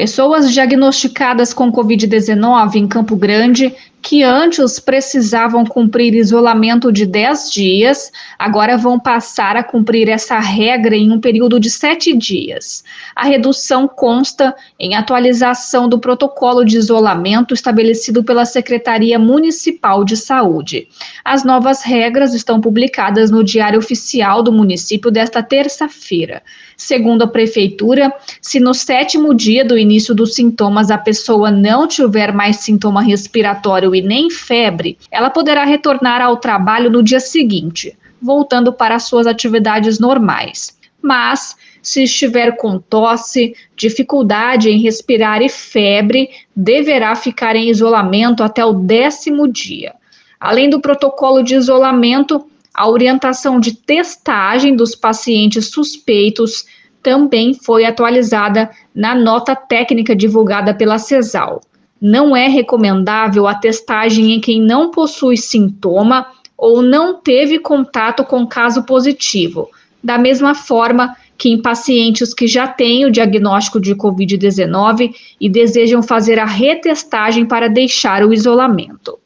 Pessoas diagnosticadas com Covid-19 em Campo Grande, que antes precisavam cumprir isolamento de 10 dias, agora vão passar a cumprir essa regra em um período de 7 dias. A redução consta em atualização do protocolo de isolamento estabelecido pela Secretaria Municipal de Saúde. As novas regras estão publicadas no Diário Oficial do município desta terça-feira. Segundo a Prefeitura, se no sétimo dia do início dos sintomas a pessoa não tiver mais sintoma respiratório e nem febre, ela poderá retornar ao trabalho no dia seguinte, voltando para suas atividades normais. Mas, se estiver com tosse, dificuldade em respirar e febre, deverá ficar em isolamento até o décimo dia. Além do protocolo de isolamento, a orientação de testagem dos pacientes suspeitos também foi atualizada na nota técnica divulgada pela CESAL. Não é recomendável a testagem em quem não possui sintoma ou não teve contato com caso positivo, da mesma forma que em pacientes que já têm o diagnóstico de Covid-19 e desejam fazer a retestagem para deixar o isolamento.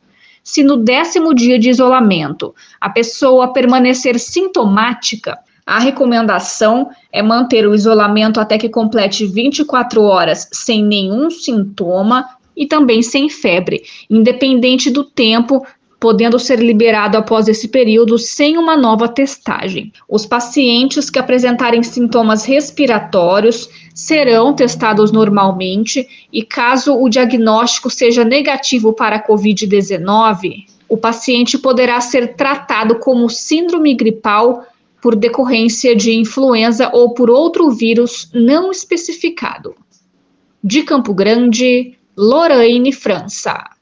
Se no décimo dia de isolamento a pessoa permanecer sintomática, a recomendação é manter o isolamento até que complete 24 horas sem nenhum sintoma e também sem febre, independente do tempo podendo ser liberado após esse período sem uma nova testagem. Os pacientes que apresentarem sintomas respiratórios serão testados normalmente e, caso o diagnóstico seja negativo para a Covid-19, o paciente poderá ser tratado como síndrome gripal por decorrência de influenza ou por outro vírus não especificado. De Campo Grande, Lorraine França.